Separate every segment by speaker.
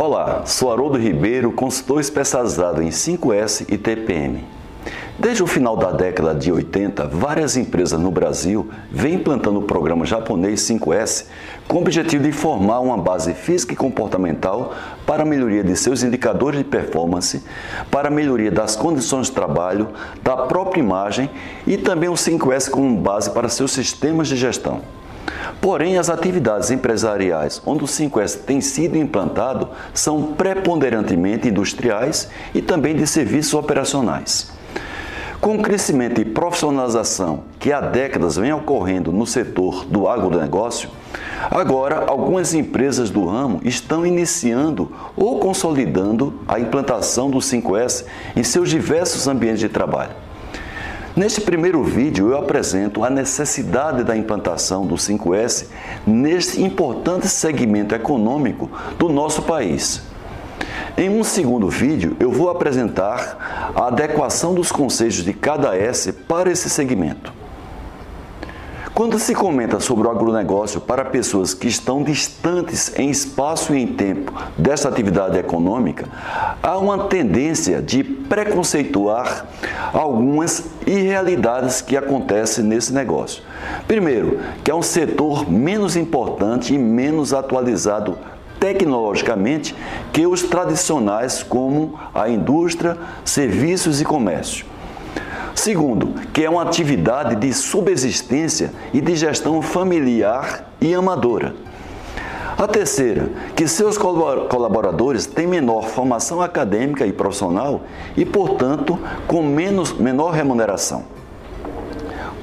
Speaker 1: Olá, sou Haroldo Ribeiro, consultor especializado em 5S e TPM. Desde o final da década de 80, várias empresas no Brasil vêm implantando o programa japonês 5S com o objetivo de formar uma base física e comportamental para a melhoria de seus indicadores de performance, para a melhoria das condições de trabalho, da própria imagem e também o 5S como base para seus sistemas de gestão. Porém, as atividades empresariais onde o 5S tem sido implantado são preponderantemente industriais e também de serviços operacionais. Com o crescimento e profissionalização que há décadas vem ocorrendo no setor do agronegócio, agora algumas empresas do ramo estão iniciando ou consolidando a implantação do 5S em seus diversos ambientes de trabalho. Neste primeiro vídeo, eu apresento a necessidade da implantação do 5S neste importante segmento econômico do nosso país. Em um segundo vídeo, eu vou apresentar a adequação dos conceitos de cada S para esse segmento. Quando se comenta sobre o agronegócio para pessoas que estão distantes em espaço e em tempo desta atividade econômica, há uma tendência de preconceituar algumas irrealidades que acontecem nesse negócio. Primeiro, que é um setor menos importante e menos atualizado tecnologicamente que os tradicionais como a indústria, serviços e comércio. Segundo, que é uma atividade de subsistência e de gestão familiar e amadora. A terceira, que seus colaboradores têm menor formação acadêmica e profissional e, portanto, com menos, menor remuneração.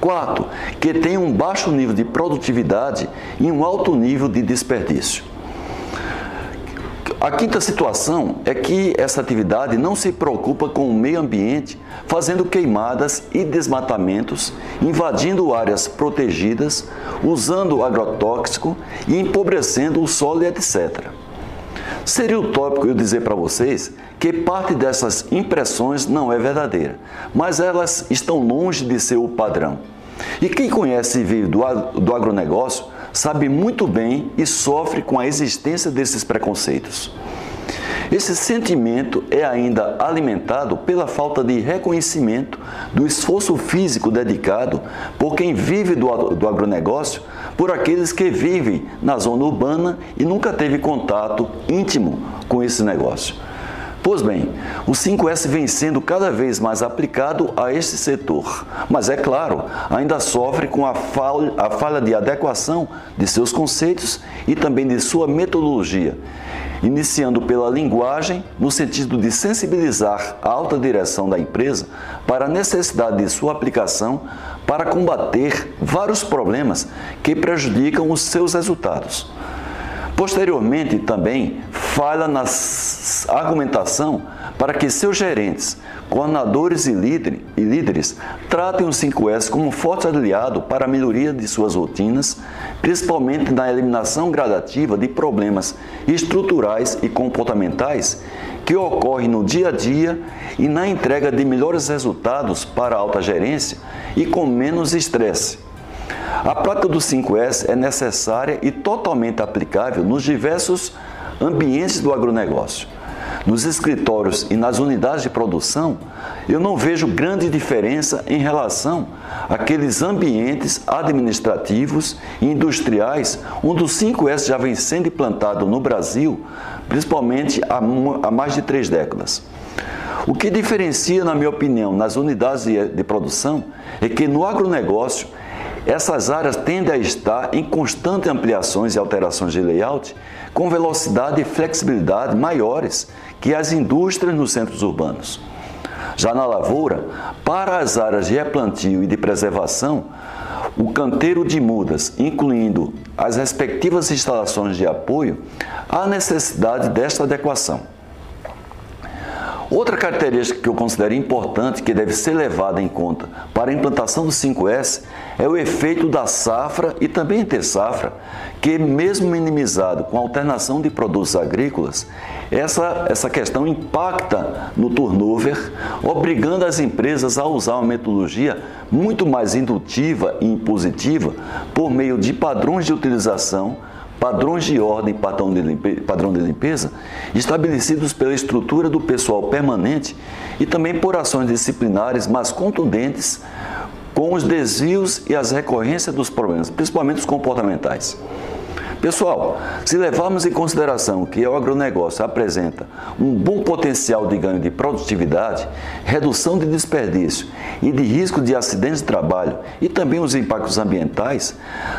Speaker 1: Quarto, que tem um baixo nível de produtividade e um alto nível de desperdício. A quinta situação é que essa atividade não se preocupa com o meio ambiente, fazendo queimadas e desmatamentos, invadindo áreas protegidas, usando agrotóxico e empobrecendo o solo e etc. Seria utópico eu dizer para vocês que parte dessas impressões não é verdadeira, mas elas estão longe de ser o padrão. E quem conhece e vive do agronegócio sabe muito bem e sofre com a existência desses preconceitos. Esse sentimento é ainda alimentado pela falta de reconhecimento do esforço físico dedicado por quem vive do, do agronegócio, por aqueles que vivem na zona urbana e nunca teve contato íntimo com esse negócio. Pois bem, o 5S vem sendo cada vez mais aplicado a este setor, mas é claro, ainda sofre com a falha, a falha de adequação de seus conceitos e também de sua metodologia, iniciando pela linguagem, no sentido de sensibilizar a alta direção da empresa para a necessidade de sua aplicação para combater vários problemas que prejudicam os seus resultados. Posteriormente, também falha na argumentação para que seus gerentes, coordenadores e, líderes tratem o 5S como um forte aliado para a melhoria de suas rotinas, principalmente na eliminação gradativa de problemas estruturais e comportamentais que ocorrem no dia a dia e na entrega de melhores resultados para a alta gerência e com menos estresse. A prática do 5S é necessária e totalmente aplicável nos diversos ambientes do agronegócio. Nos escritórios e nas unidades de produção, eu não vejo grande diferença em relação àqueles ambientes administrativos e industriais onde o 5S já vem sendo implantado no Brasil, principalmente há mais de três décadas. O que diferencia, na minha opinião, nas unidades de produção é que no agronegócio essas áreas tendem a estar em constante ampliações e alterações de layout com velocidade e flexibilidade maiores que as indústrias nos centros urbanos. Já na lavoura, para as áreas de replantio e de preservação, o canteiro de mudas, incluindo as respectivas instalações de apoio, há necessidade desta adequação. Outra característica que eu considero importante que deve ser levada em conta para a implantação do 5S é o efeito da safra e também ter safra, que mesmo minimizado com a alternação de produtos agrícolas, essa, essa questão impacta no turnover, obrigando as empresas a usar uma metodologia muito mais indutiva e impositiva por meio de padrões de utilização padrões de ordem e padrão de limpeza estabelecidos pela estrutura do pessoal permanente e também por ações disciplinares mais contundentes com os desvios e as recorrências dos problemas, principalmente os comportamentais. Pessoal, se levarmos em consideração que o agronegócio apresenta um bom potencial de ganho de produtividade, redução de desperdício e de risco de acidentes de trabalho e também os impactos ambientais,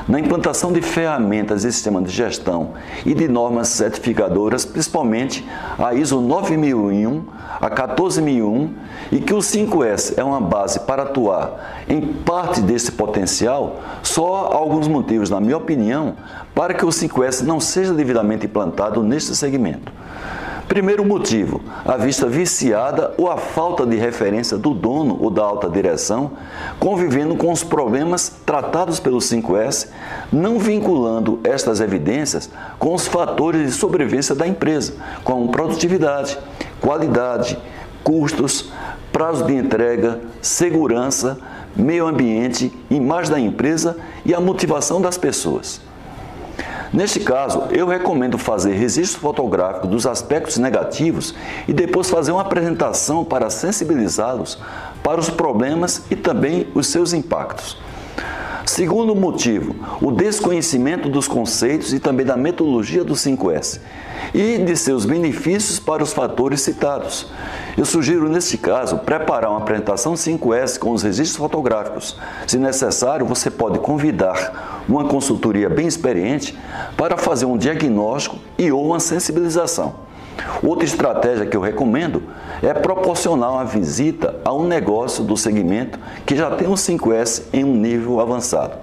Speaker 1: na implantação de ferramentas e sistemas de gestão e de normas certificadoras, principalmente a ISO 9001, a 14001 e que o 5S é uma base para atuar em parte desse potencial, só alguns motivos, na minha opinião, para que o 5S não seja devidamente implantado neste segmento. Primeiro motivo, a vista viciada ou a falta de referência do dono ou da alta direção, convivendo com os problemas tratados pelo 5S, não vinculando estas evidências com os fatores de sobrevivência da empresa, como produtividade, qualidade, custos, prazo de entrega, segurança, meio ambiente, imagem da empresa e a motivação das pessoas. Neste caso, eu recomendo fazer registro fotográfico dos aspectos negativos e depois fazer uma apresentação para sensibilizá-los para os problemas e também os seus impactos. Segundo motivo, o desconhecimento dos conceitos e também da metodologia do 5S e de seus benefícios para os fatores citados. Eu sugiro, neste caso, preparar uma apresentação 5S com os registros fotográficos. Se necessário, você pode convidar uma consultoria bem experiente para fazer um diagnóstico e ou uma sensibilização. Outra estratégia que eu recomendo é proporcionar uma visita a um negócio do segmento que já tem um 5S em um nível avançado.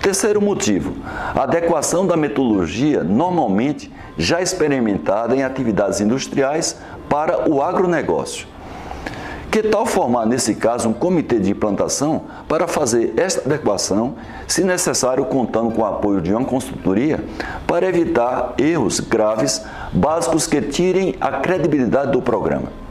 Speaker 1: Terceiro motivo, a adequação da metodologia normalmente já experimentada em atividades industriais para o agronegócio. Que tal formar, nesse caso, um comitê de implantação para fazer esta adequação, se necessário, contando com o apoio de uma consultoria, para evitar erros graves básicos que tirem a credibilidade do programa?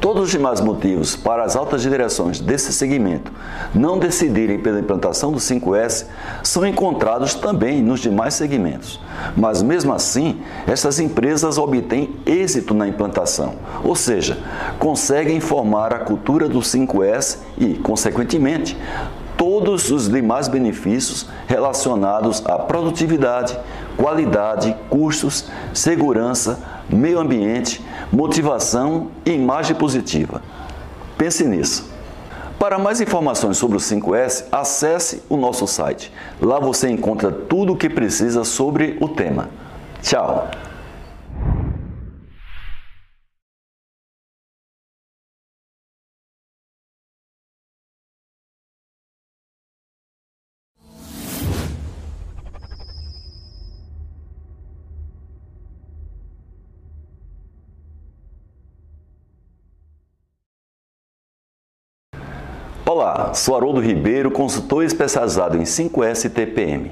Speaker 1: Todos os demais motivos para as altas direções desse segmento não decidirem pela implantação do 5S são encontrados também nos demais segmentos. Mas mesmo assim, essas empresas obtêm êxito na implantação, ou seja, conseguem formar a cultura do 5S e, consequentemente, todos os demais benefícios relacionados à produtividade, qualidade, custos, segurança, meio ambiente, motivação e imagem positiva. Pense nisso. Para mais informações sobre o 5S, acesse o nosso site. Lá você encontra tudo o que precisa sobre o tema. Tchau! Sou Haroldo Ribeiro, consultor especializado em 5S TPM.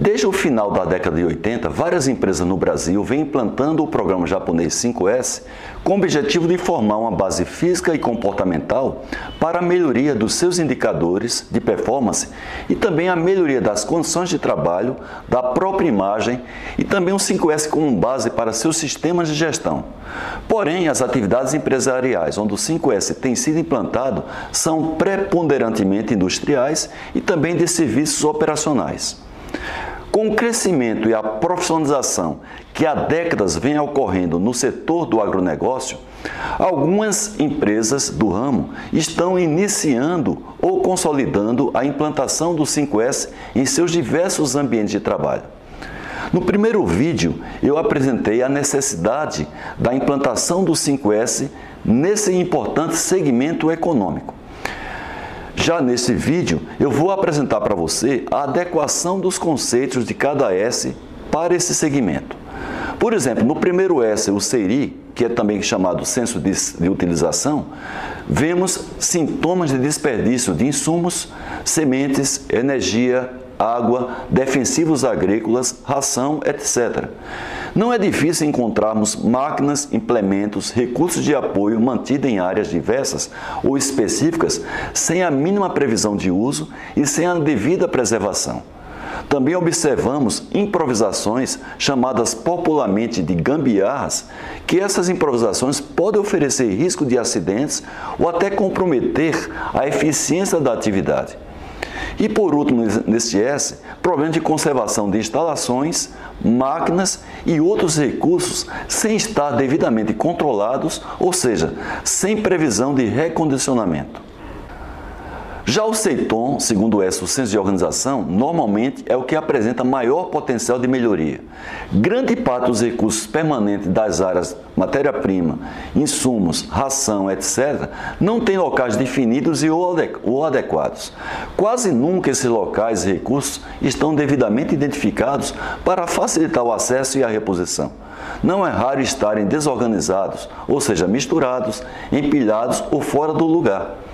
Speaker 1: Desde o final da década de 80, várias empresas no Brasil vêm implantando o programa japonês 5S com o objetivo de formar uma base física e comportamental para a melhoria dos seus indicadores de performance e também a melhoria das condições de trabalho, da própria imagem e também o 5S como base para seus sistemas de gestão. Porém, as atividades empresariais onde o 5S tem sido implantado são preponderantemente industriais e também de serviços operacionais. Com o crescimento e a profissionalização que há décadas vem ocorrendo no setor do agronegócio, algumas empresas do ramo estão iniciando ou consolidando a implantação do 5S em seus diversos ambientes de trabalho. No primeiro vídeo, eu apresentei a necessidade da implantação do 5S nesse importante segmento econômico. Já nesse vídeo, eu vou apresentar para você a adequação dos conceitos de cada S para esse segmento. Por exemplo, no primeiro S, o SERI, que é também chamado senso de, de utilização, vemos sintomas de desperdício de insumos, sementes, energia, água, defensivos agrícolas, ração, etc. Não é difícil encontrarmos máquinas, implementos, recursos de apoio mantidos em áreas diversas ou específicas sem a mínima previsão de uso e sem a devida preservação. Também observamos improvisações chamadas popularmente de gambiarras, que essas improvisações podem oferecer risco de acidentes ou até comprometer a eficiência da atividade. E por último, neste S, problema de conservação de instalações, máquinas e outros recursos sem estar devidamente controlados, ou seja, sem previsão de recondicionamento. Já o CEITOM, segundo essa, o Centro de Organização, normalmente é o que apresenta maior potencial de melhoria. Grande parte dos recursos permanentes das áreas matéria-prima, insumos, ração, etc., não tem locais definidos e ou adequados. Quase nunca esses locais e recursos estão devidamente identificados para facilitar o acesso e a reposição. Não é raro estarem desorganizados, ou seja, misturados, empilhados ou fora do lugar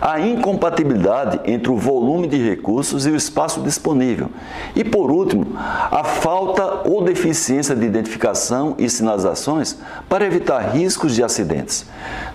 Speaker 1: a incompatibilidade entre o volume de recursos e o espaço disponível. E, por último, a falta ou deficiência de identificação e sinalizações para evitar riscos de acidentes.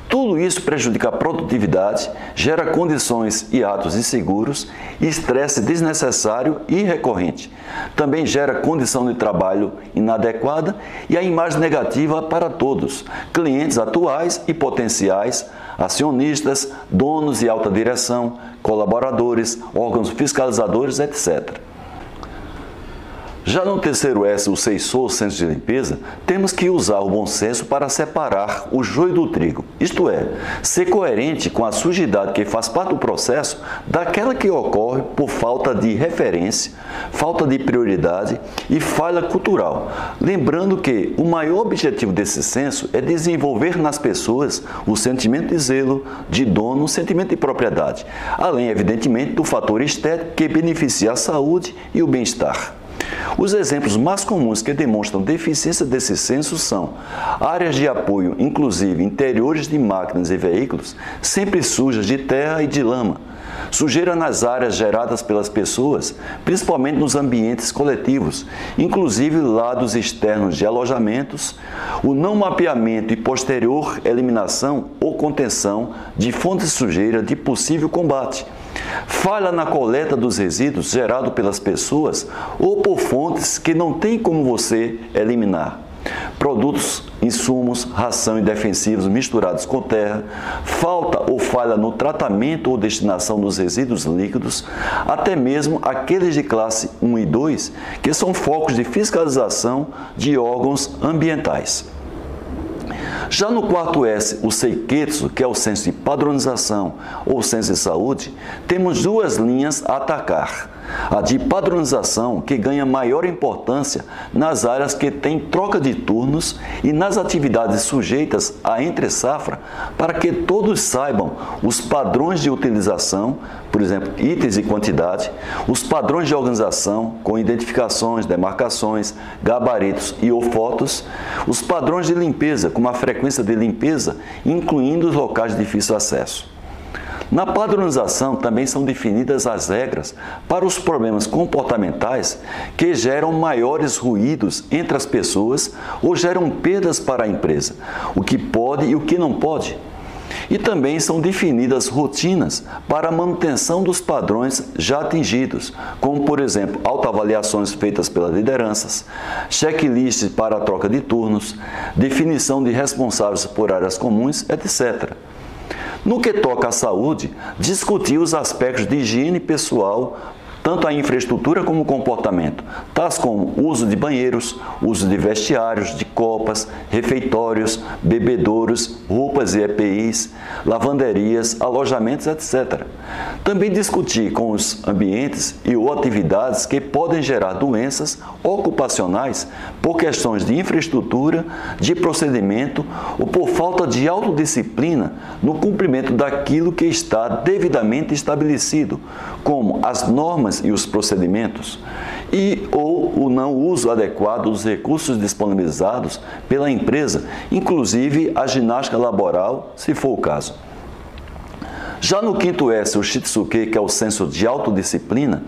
Speaker 1: Tudo isso prejudica a produtividade, gera condições e atos inseguros, estresse desnecessário e recorrente. Também gera condição de trabalho inadequada e a imagem negativa para todos, clientes atuais e potenciais, acionistas, donos e alta direção, colaboradores, órgãos fiscalizadores, etc. Já no terceiro S, o Seisou, Centro de Limpeza, temos que usar o bom senso para separar o joio do trigo, isto é, ser coerente com a sujidade que faz parte do processo daquela que ocorre por falta de referência, falta de prioridade e falha cultural. Lembrando que o maior objetivo desse censo é desenvolver nas pessoas o sentimento de zelo, de dono, o sentimento de propriedade, além, evidentemente, do fator estético que beneficia a saúde e o bem-estar. Os exemplos mais comuns que demonstram deficiência desse senso são áreas de apoio, inclusive interiores de máquinas e veículos, sempre sujas de terra e de lama, sujeira nas áreas geradas pelas pessoas, principalmente nos ambientes coletivos, inclusive lados externos de alojamentos, o não mapeamento e posterior eliminação ou contenção de fontes sujeira de possível combate falha na coleta dos resíduos gerados pelas pessoas ou por fontes que não tem como você eliminar. Produtos, insumos, ração e defensivos misturados com terra, falta ou falha no tratamento ou destinação dos resíduos líquidos, até mesmo aqueles de classe 1 e 2, que são focos de fiscalização de órgãos ambientais. Já no quarto S, o Seiketsu, que é o senso de padronização ou senso de saúde, temos duas linhas a atacar. A de padronização, que ganha maior importância nas áreas que têm troca de turnos e nas atividades sujeitas à entre-safra, para que todos saibam os padrões de utilização, por exemplo, itens e quantidade, os padrões de organização, com identificações, demarcações, gabaritos e ou fotos, os padrões de limpeza, com uma frequência de limpeza, incluindo os locais de difícil acesso. Na padronização também são definidas as regras para os problemas comportamentais que geram maiores ruídos entre as pessoas ou geram perdas para a empresa, o que pode e o que não pode. E também são definidas rotinas para a manutenção dos padrões já atingidos, como, por exemplo, autoavaliações feitas pelas lideranças, checklists para a troca de turnos, definição de responsáveis por áreas comuns, etc. No que toca à saúde, discutir os aspectos de higiene pessoal, tanto a infraestrutura como o comportamento, tais como uso de banheiros, uso de vestiários, de copas, refeitórios, bebedouros, roupas e EPIs, lavanderias, alojamentos, etc. Também discutir com os ambientes e ou atividades que podem gerar doenças ocupacionais por questões de infraestrutura, de procedimento ou por falta de autodisciplina no cumprimento daquilo que está devidamente estabelecido, como as normas e os procedimentos e ou o não uso adequado dos recursos disponibilizados pela empresa, inclusive a ginástica laboral, se for o caso. Já no quinto S, o Shitsuke, que é o senso de autodisciplina,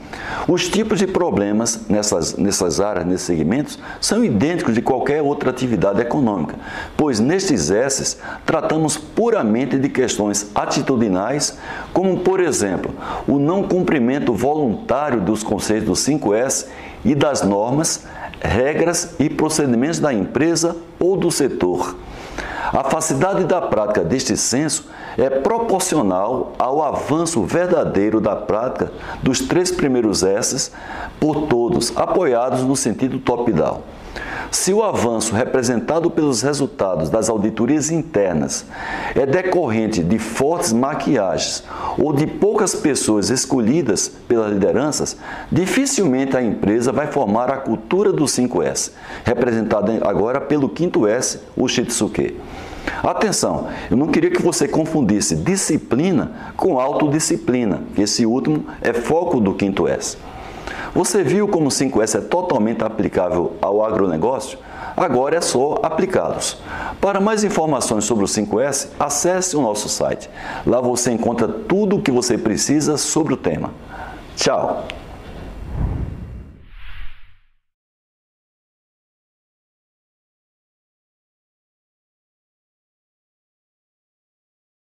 Speaker 1: os tipos de problemas nessas, nessas áreas, nesses segmentos, são idênticos de qualquer outra atividade econômica, pois nestes S tratamos puramente de questões atitudinais, como, por exemplo, o não cumprimento voluntário dos conceitos do 5S e das normas, regras e procedimentos da empresa ou do setor. A facilidade da prática deste censo é proporcional ao avanço verdadeiro da prática dos três primeiros S's por todos, apoiados no sentido top-down. Se o avanço representado pelos resultados das auditorias internas é decorrente de fortes maquiagens ou de poucas pessoas escolhidas pelas lideranças, dificilmente a empresa vai formar a cultura do 5S, representada agora pelo 5 S, o Shitsuke. Atenção, eu não queria que você confundisse disciplina com autodisciplina, esse último é foco do 5 S. Você viu como o 5S é totalmente aplicável ao agronegócio? Agora é só aplicá-los. Para mais informações sobre o 5S, acesse o nosso site. Lá você encontra tudo o que você precisa sobre o tema. Tchau!